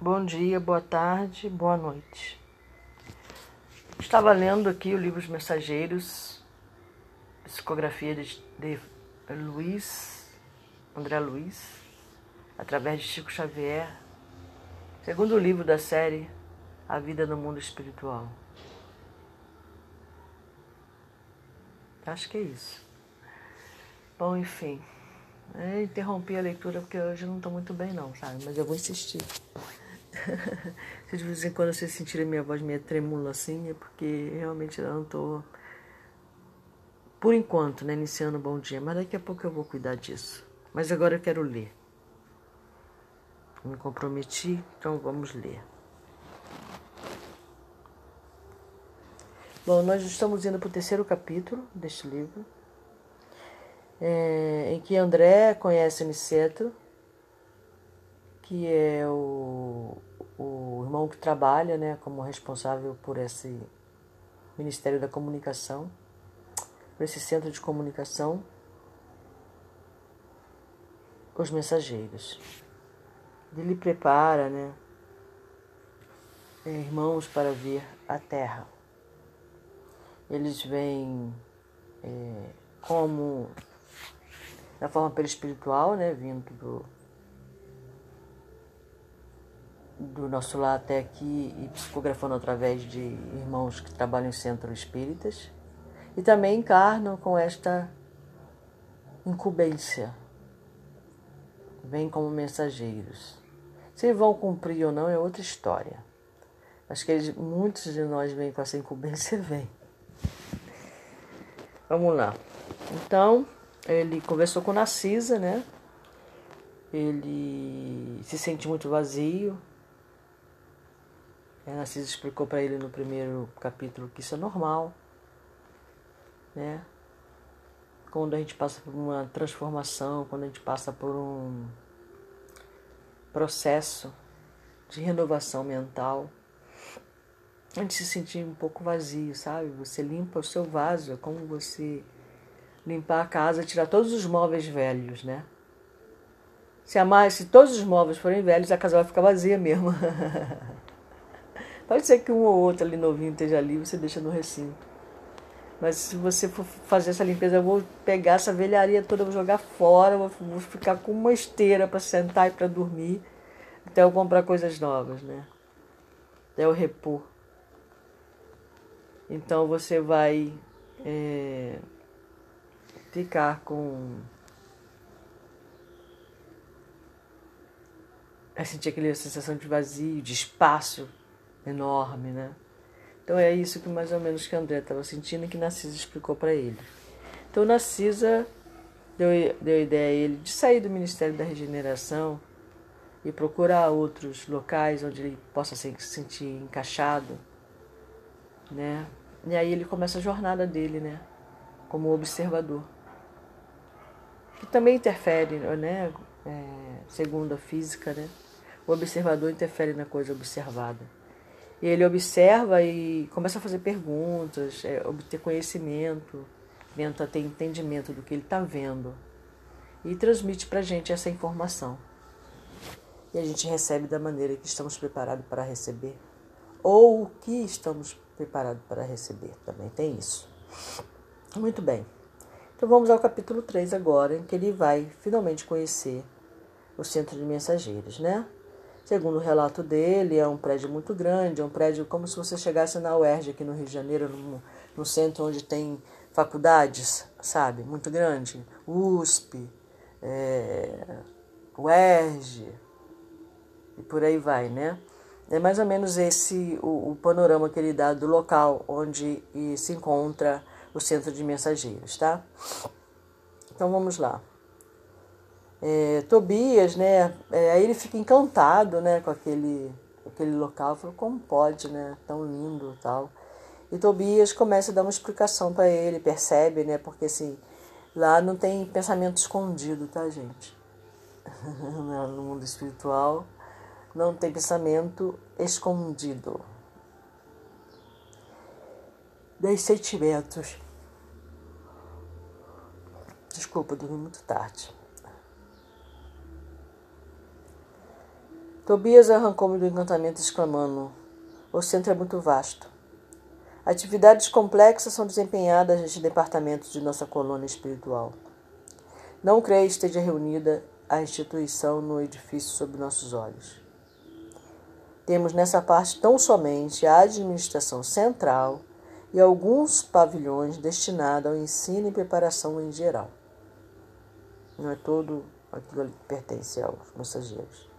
Bom dia, boa tarde, boa noite. Estava lendo aqui o livro Os Mensageiros, psicografia de, de Luiz, André Luiz, através de Chico Xavier, segundo livro da série A Vida no Mundo Espiritual. Acho que é isso. Bom, enfim. Eu interrompi a leitura porque hoje não estou muito bem não, sabe? Mas eu vou insistir. Se de vez em quando vocês sentirem minha voz meio tremula assim, é porque realmente eu não estou, por enquanto, né, iniciando o bom dia. Mas daqui a pouco eu vou cuidar disso. Mas agora eu quero ler. Me comprometi, então vamos ler. Bom, nós estamos indo para o terceiro capítulo deste livro é, em que André conhece Niceto, que é o irmão que trabalha né, como responsável por esse Ministério da Comunicação, por esse centro de comunicação, os mensageiros. Ele prepara né, irmãos para vir à Terra. Eles vêm é, como da forma perispiritual, né, vindo do, do nosso lar até aqui e psicografando através de irmãos que trabalham em centros espíritas. E também encarnam com esta incumbência. Vêm como mensageiros. Se vão cumprir ou não é outra história. Acho que eles, muitos de nós vêm com essa incumbência, vêm. Vamos lá. Então, ele conversou com Narcisa, né? Ele se sente muito vazio. A Narcisa explicou para ele no primeiro capítulo que isso é normal, né? Quando a gente passa por uma transformação, quando a gente passa por um processo de renovação mental, a gente se sentir um pouco vazio, sabe? Você limpa o seu vaso, é como você limpar a casa, tirar todos os móveis velhos, né? Se, a se todos os móveis forem velhos, a casa vai ficar vazia mesmo. Pode ser que um ou outro ali novinho esteja ali, você deixa no recinto. Mas se você for fazer essa limpeza, eu vou pegar essa velharia toda, vou jogar fora, vou, vou ficar com uma esteira para sentar e para dormir, até eu comprar coisas novas, né? Até eu repor. Então você vai. É ficar com. É sentir aquela sensação de vazio, de espaço enorme, né? Então é isso que mais ou menos que André estava sentindo e que Narcisa explicou para ele. Então Narcisa deu, deu ideia a ele de sair do Ministério da Regeneração e procurar outros locais onde ele possa se sentir encaixado, né? E aí ele começa a jornada dele, né? Como observador que também interfere, né? É, segundo a física, né? O observador interfere na coisa observada. Ele observa e começa a fazer perguntas, é, obter conhecimento, tenta ter entendimento do que ele está vendo e transmite para a gente essa informação. E a gente recebe da maneira que estamos preparados para receber, ou o que estamos preparados para receber, também tem isso. Muito bem. Então vamos ao capítulo 3 agora, em que ele vai finalmente conhecer o centro de mensageiros, né? Segundo o relato dele, é um prédio muito grande, é um prédio como se você chegasse na UERJ aqui no Rio de Janeiro, no, no centro onde tem faculdades, sabe? Muito grande. USP, é, UERJ, e por aí vai, né? É mais ou menos esse o, o panorama que ele dá do local onde se encontra o centro de mensageiros, tá? Então vamos lá. É, Tobias, né? É, aí ele fica encantado, né, com aquele, aquele local. Falou, como pode, né? Tão lindo, tal. E Tobias começa a dar uma explicação para ele, percebe, né? Porque assim, lá não tem pensamento escondido, tá, gente? no mundo espiritual não tem pensamento escondido. Dos sentimentos. Desculpa, dormi muito tarde. Tobias arrancou-me do encantamento, exclamando: O centro é muito vasto. Atividades complexas são desempenhadas neste departamento de nossa colônia espiritual. Não creio esteja reunida a instituição no edifício sob nossos olhos. Temos nessa parte tão somente a administração central e alguns pavilhões destinados ao ensino e preparação em geral. Não é todo aquilo que pertence aos mensageiros.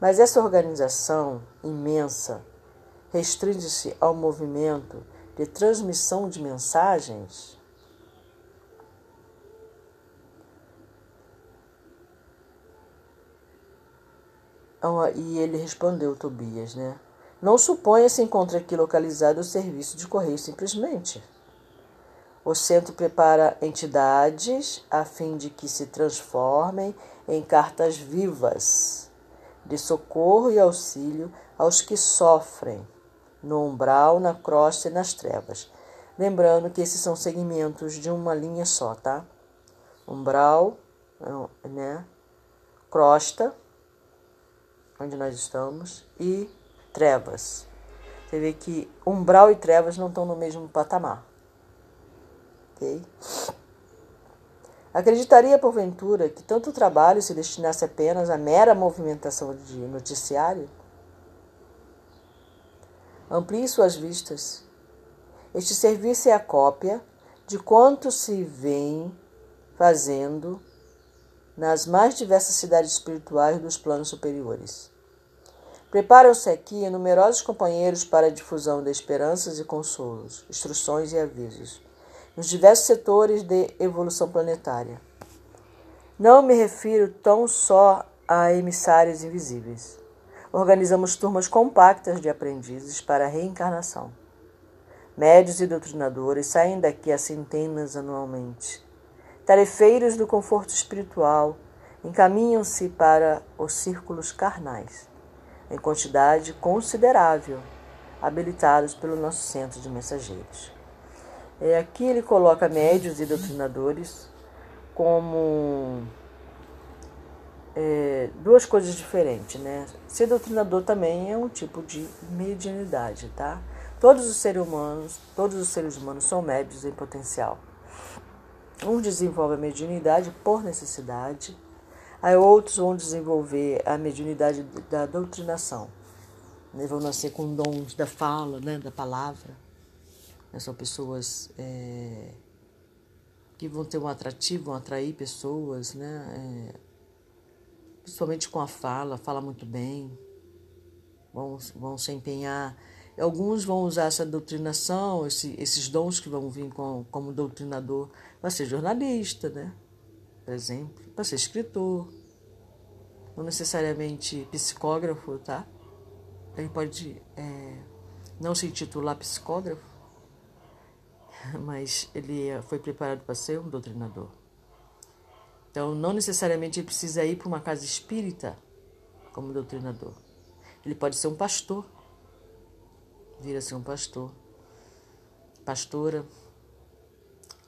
Mas essa organização imensa restringe-se ao movimento de transmissão de mensagens? E ele respondeu, Tobias, né? Não suponha se encontra aqui localizado o serviço de correio simplesmente. O centro prepara entidades a fim de que se transformem em cartas vivas de socorro e auxílio aos que sofrem no umbral, na crosta e nas trevas. Lembrando que esses são segmentos de uma linha só, tá? Umbral, né? Crosta, onde nós estamos, e trevas. Você vê que umbral e trevas não estão no mesmo patamar. Ok? Acreditaria, porventura, que tanto trabalho se destinasse apenas à mera movimentação de noticiário? Amplie suas vistas. Este serviço é a cópia de quanto se vem fazendo nas mais diversas cidades espirituais dos planos superiores. Preparam-se aqui numerosos companheiros para a difusão de esperanças e consolos, instruções e avisos, nos diversos setores de evolução planetária. Não me refiro tão só a emissários invisíveis organizamos turmas compactas de aprendizes para a reencarnação. Médios e doutrinadores saem daqui a centenas anualmente. Tarefeiros do conforto espiritual encaminham-se para os círculos carnais, em quantidade considerável, habilitados pelo nosso centro de mensageiros. E aqui ele coloca médios e doutrinadores como é, duas coisas diferentes, né? Ser doutrinador também é um tipo de mediunidade, tá? Todos os seres humanos, todos os seres humanos são médios em potencial. Um desenvolve a mediunidade por necessidade, aí outros vão desenvolver a mediunidade da doutrinação. Né? Vão nascer com dons da fala, né? da palavra. Né? São pessoas é, que vão ter um atrativo, vão atrair pessoas, né? É, principalmente com a fala, fala muito bem, vão, vão se empenhar. Alguns vão usar essa doutrinação, esse, esses dons que vão vir com, como doutrinador, para ser jornalista, né? por exemplo, para ser escritor, não necessariamente psicógrafo, tá? Ele pode é, não se intitular psicógrafo, mas ele foi preparado para ser um doutrinador. Então, não necessariamente ele precisa ir para uma casa espírita como doutrinador. Ele pode ser um pastor, vir a ser um pastor, pastora,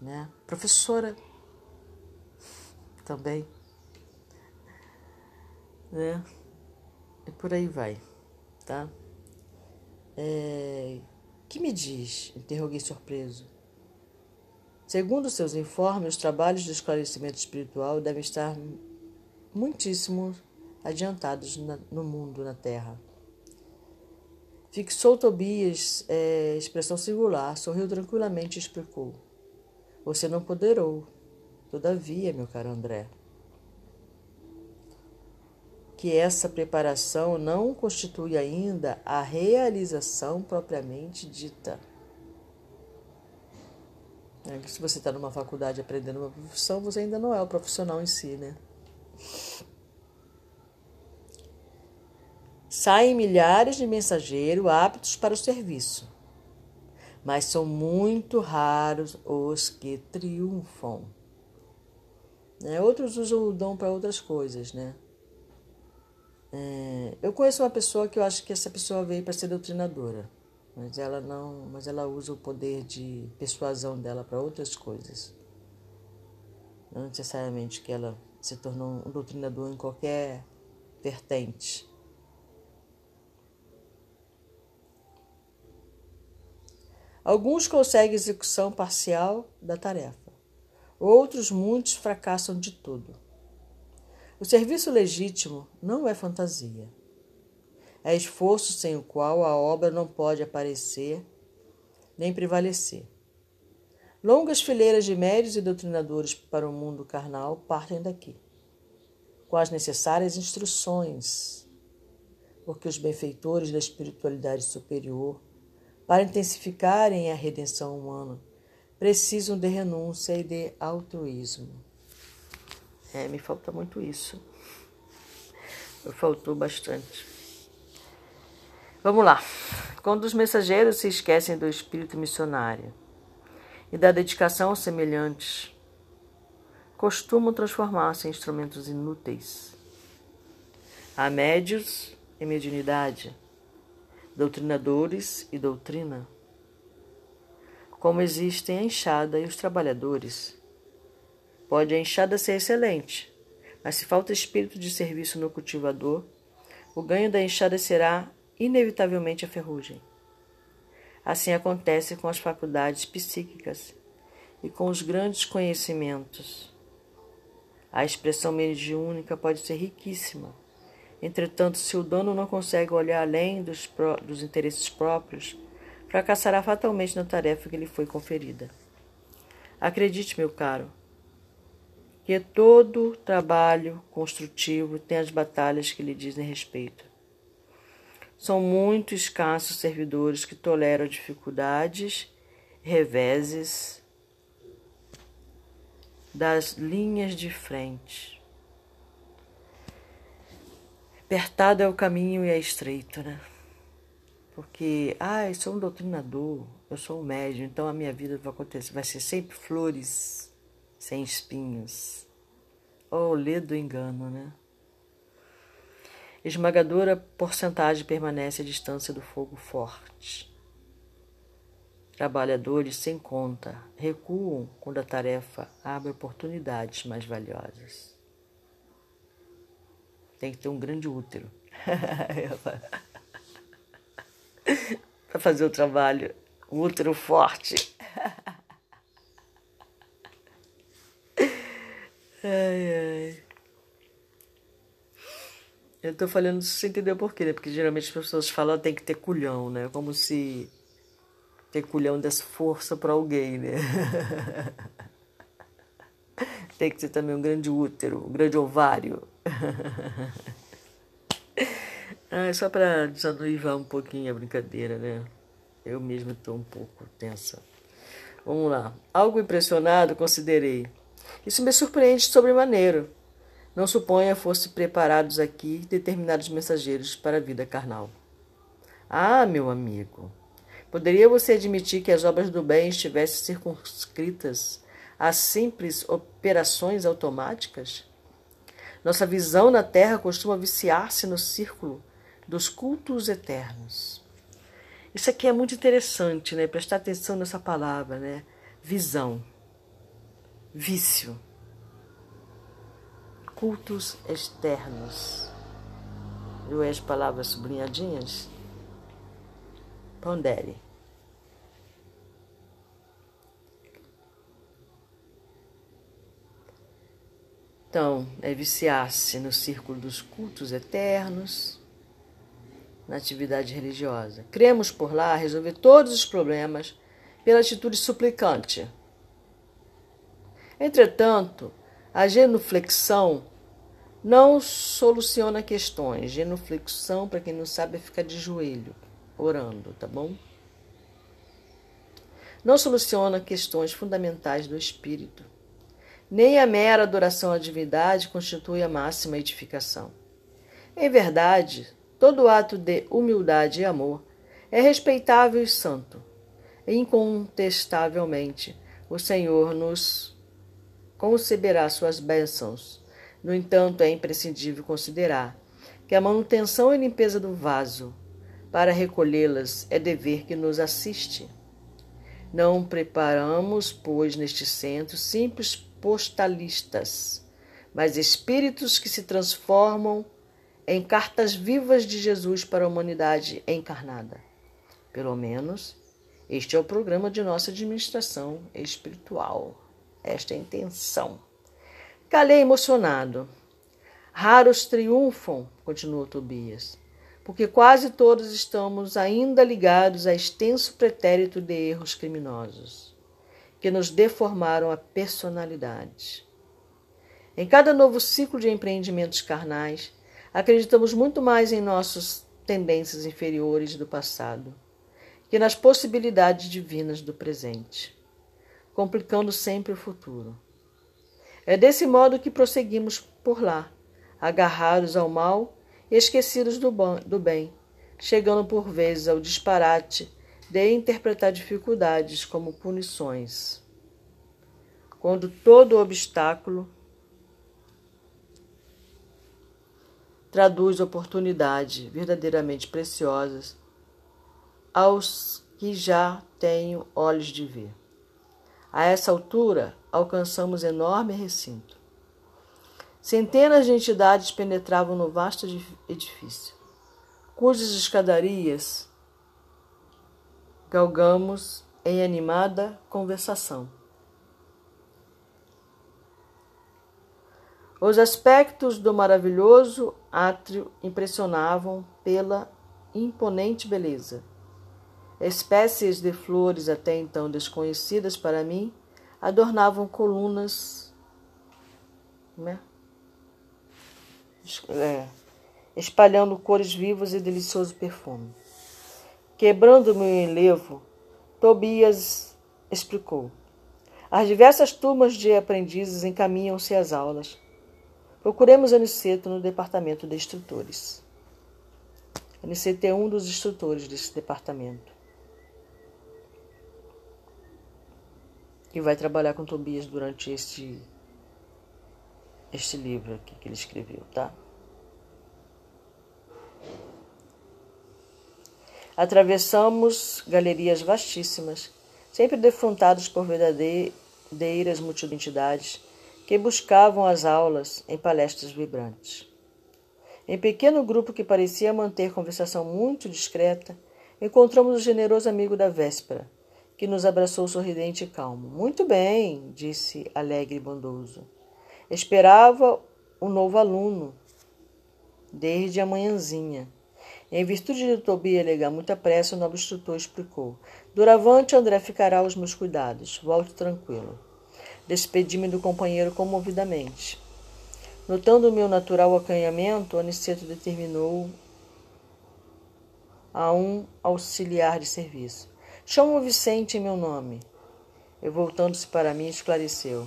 né? professora também, né? E por aí vai, tá? É, que me diz? Interroguei surpreso. Segundo seus informes, os trabalhos de esclarecimento espiritual devem estar muitíssimo adiantados no mundo, na Terra. Fixou Tobias é, expressão singular, sorriu tranquilamente e explicou. Você não poderou, todavia, meu caro André, que essa preparação não constitui ainda a realização propriamente dita. É se você está numa faculdade aprendendo uma profissão, você ainda não é o profissional em si, né? Saem milhares de mensageiros aptos para o serviço, mas são muito raros os que triunfam. Né? Outros usam o dom para outras coisas, né? É, eu conheço uma pessoa que eu acho que essa pessoa veio para ser doutrinadora mas ela não, mas ela usa o poder de persuasão dela para outras coisas. Não necessariamente que ela se tornou um doutrinador em qualquer vertente. Alguns conseguem execução parcial da tarefa. Outros muitos fracassam de tudo. O serviço legítimo não é fantasia. É esforço sem o qual a obra não pode aparecer nem prevalecer. Longas fileiras de médios e doutrinadores para o mundo carnal partem daqui, com as necessárias instruções, porque os benfeitores da espiritualidade superior, para intensificarem a redenção humana, precisam de renúncia e de altruísmo. É, me falta muito isso. Me faltou bastante. Vamos lá. Quando os mensageiros se esquecem do espírito missionário e da dedicação aos semelhantes, costumam transformar-se em instrumentos inúteis. Há médios e mediunidade, doutrinadores e doutrina. Como existem a enxada e os trabalhadores, Pode a enxada ser excelente, mas se falta espírito de serviço no cultivador, o ganho da enxada será inevitavelmente a ferrugem. Assim acontece com as faculdades psíquicas e com os grandes conhecimentos. A expressão mediúnica pode ser riquíssima. Entretanto, se o dono não consegue olhar além dos, dos interesses próprios, fracassará fatalmente na tarefa que lhe foi conferida. Acredite, meu caro, que todo trabalho construtivo tem as batalhas que lhe dizem respeito. São muito escassos servidores que toleram dificuldades, reveses das linhas de frente. Apertado é o caminho e é estreito, né? Porque, ah, eu sou um doutrinador, eu sou um médium, então a minha vida vai acontecer, vai ser sempre flores sem espinhos. Oh, lê do engano, né? Esmagadora porcentagem permanece à distância do fogo forte. Trabalhadores sem conta recuam quando a tarefa abre oportunidades mais valiosas. Tem que ter um grande útero para fazer o trabalho. Um útero forte. Ai, ai. Eu tô falando isso sem entender por quê, né? Porque geralmente as pessoas falam tem que ter culhão, né? Como se ter culhão desse força para alguém, né? tem que ter também um grande útero, um grande ovário. ah, só para desanuivar um pouquinho a brincadeira, né? Eu mesmo estou um pouco tensa. Vamos lá. Algo impressionado, considerei. Isso me surpreende sobremaneiro. Não suponha fosse preparados aqui determinados mensageiros para a vida carnal. Ah, meu amigo, poderia você admitir que as obras do bem estivessem circunscritas a simples operações automáticas? Nossa visão na Terra costuma viciar-se no círculo dos cultos eternos. Isso aqui é muito interessante, né? Prestar atenção nessa palavra, né? Visão vício, cultos externos. Viu as palavras sublinhadinhas? Pondere. Então, é viciar-se no círculo dos cultos eternos, na atividade religiosa. Cremos por lá resolver todos os problemas pela atitude suplicante Entretanto, a genuflexão não soluciona questões. Genuflexão, para quem não sabe, é ficar de joelho, orando, tá bom? Não soluciona questões fundamentais do espírito. Nem a mera adoração à divindade constitui a máxima edificação. Em verdade, todo ato de humildade e amor é respeitável e santo. Incontestavelmente, o Senhor nos conceberá suas bênçãos. No entanto, é imprescindível considerar que a manutenção e limpeza do vaso para recolhê-las é dever que nos assiste. Não preparamos, pois, neste centro simples postalistas, mas espíritos que se transformam em cartas vivas de Jesus para a humanidade encarnada. Pelo menos, Este é o programa de nossa administração espiritual. Esta é intenção. Calei emocionado. Raros triunfam, continuou Tobias, porque quase todos estamos ainda ligados a extenso pretérito de erros criminosos, que nos deformaram a personalidade. Em cada novo ciclo de empreendimentos carnais, acreditamos muito mais em nossas tendências inferiores do passado que nas possibilidades divinas do presente, complicando sempre o futuro. É desse modo que prosseguimos por lá, agarrados ao mal e esquecidos do, do bem, chegando por vezes ao disparate de interpretar dificuldades como punições. Quando todo obstáculo traduz oportunidades verdadeiramente preciosas aos que já tenho olhos de ver. A essa altura, alcançamos enorme recinto. Centenas de entidades penetravam no vasto edifício, cujas escadarias galgamos em animada conversação. Os aspectos do maravilhoso átrio impressionavam pela imponente beleza. Espécies de flores até então desconhecidas para mim adornavam colunas né? é, espalhando cores vivas e delicioso perfume. Quebrando meu enlevo, Tobias explicou. As diversas turmas de aprendizes encaminham-se às aulas. Procuremos Aniceto no departamento de instrutores. Aniceto é um dos instrutores desse departamento. E vai trabalhar com Tobias durante este, este livro aqui que ele escreveu, tá? Atravessamos galerias vastíssimas, sempre defrontados por verdadeiras multidões que buscavam as aulas em palestras vibrantes. Em pequeno grupo que parecia manter conversação muito discreta, encontramos o generoso amigo da véspera, que nos abraçou sorridente e calmo. Muito bem, disse alegre e bondoso. Esperava um novo aluno desde a manhãzinha. Em virtude de Tobi alegar muita pressa, o nobre instrutor explicou. Doravante, André ficará aos meus cuidados. Volte tranquilo. Despedi-me do companheiro comovidamente. Notando o meu natural acanhamento, Aniceto determinou a um auxiliar de serviço. Chamo Vicente em meu nome. E voltando-se para mim, esclareceu.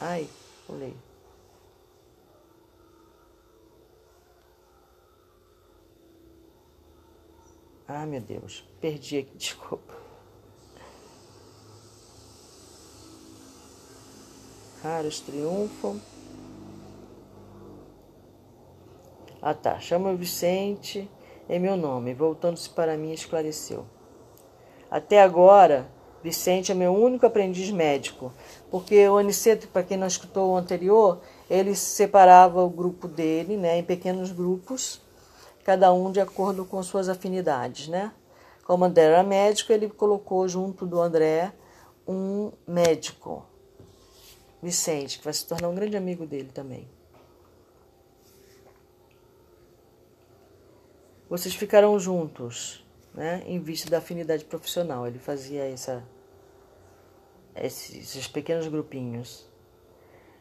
Ai, pulei. Ah, meu Deus, perdi aqui, desculpa. raros triunfam. Ah tá, chama o Vicente em meu nome. Voltando-se para mim, esclareceu. Até agora, Vicente é meu único aprendiz médico, porque o Aniceto, para quem não escutou o anterior, ele separava o grupo dele né, em pequenos grupos, cada um de acordo com suas afinidades. Né? Como André era médico, ele colocou junto do André um médico. Vicente, que vai se tornar um grande amigo dele também. Vocês ficaram juntos, né, em vista da afinidade profissional. Ele fazia essa, esses pequenos grupinhos.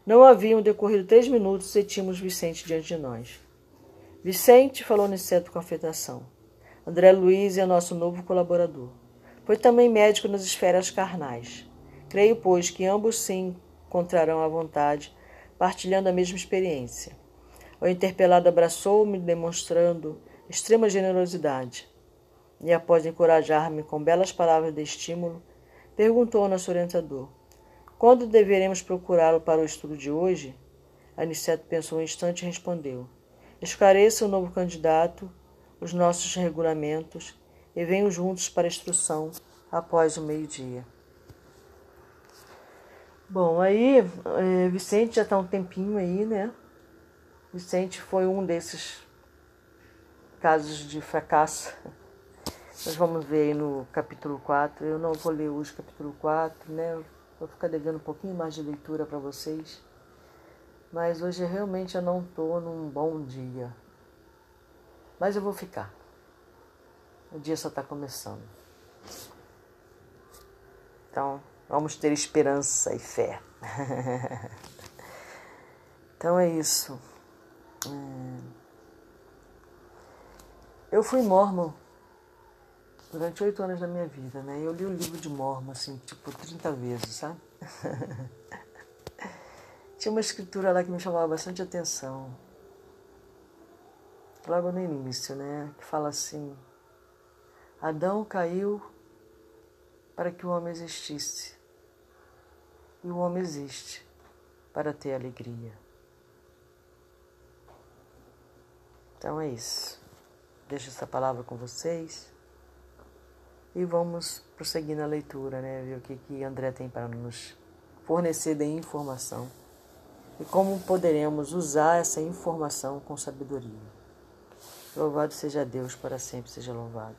Não haviam decorrido três minutos e tínhamos Vicente diante de nós. Vicente falou Niceto com afetação. André Luiz é nosso novo colaborador. Foi também médico nas esferas carnais. Creio, pois, que ambos sim encontrarão à vontade, partilhando a mesma experiência. O interpelado abraçou-me, demonstrando extrema generosidade. E após encorajar-me com belas palavras de estímulo, perguntou ao nosso orientador: Quando deveremos procurá-lo para o estudo de hoje? Aniceto pensou um instante e respondeu: Esclareça o novo candidato, os nossos regulamentos e venham juntos para a instrução após o meio-dia. Bom, aí é, Vicente já está um tempinho aí, né? Vicente foi um desses casos de fracasso Nós vamos ver aí no capítulo 4. Eu não vou ler hoje o capítulo 4, né? Vou ficar devendo um pouquinho mais de leitura para vocês. Mas hoje realmente eu não estou num bom dia. Mas eu vou ficar. O dia só está começando. Então, vamos ter esperança e fé. então é isso. É. Eu fui mormon durante oito anos da minha vida, né? Eu li o livro de Mormon, assim, tipo, 30 vezes, sabe? Tinha uma escritura lá que me chamava bastante atenção. Logo no início, né? Que fala assim: Adão caiu para que o homem existisse. E o homem existe para ter alegria. Então é isso. Deixo essa palavra com vocês. E vamos prosseguir na leitura, né? Ver o que, que André tem para nos fornecer de informação e como poderemos usar essa informação com sabedoria. Louvado seja Deus, para sempre seja louvado.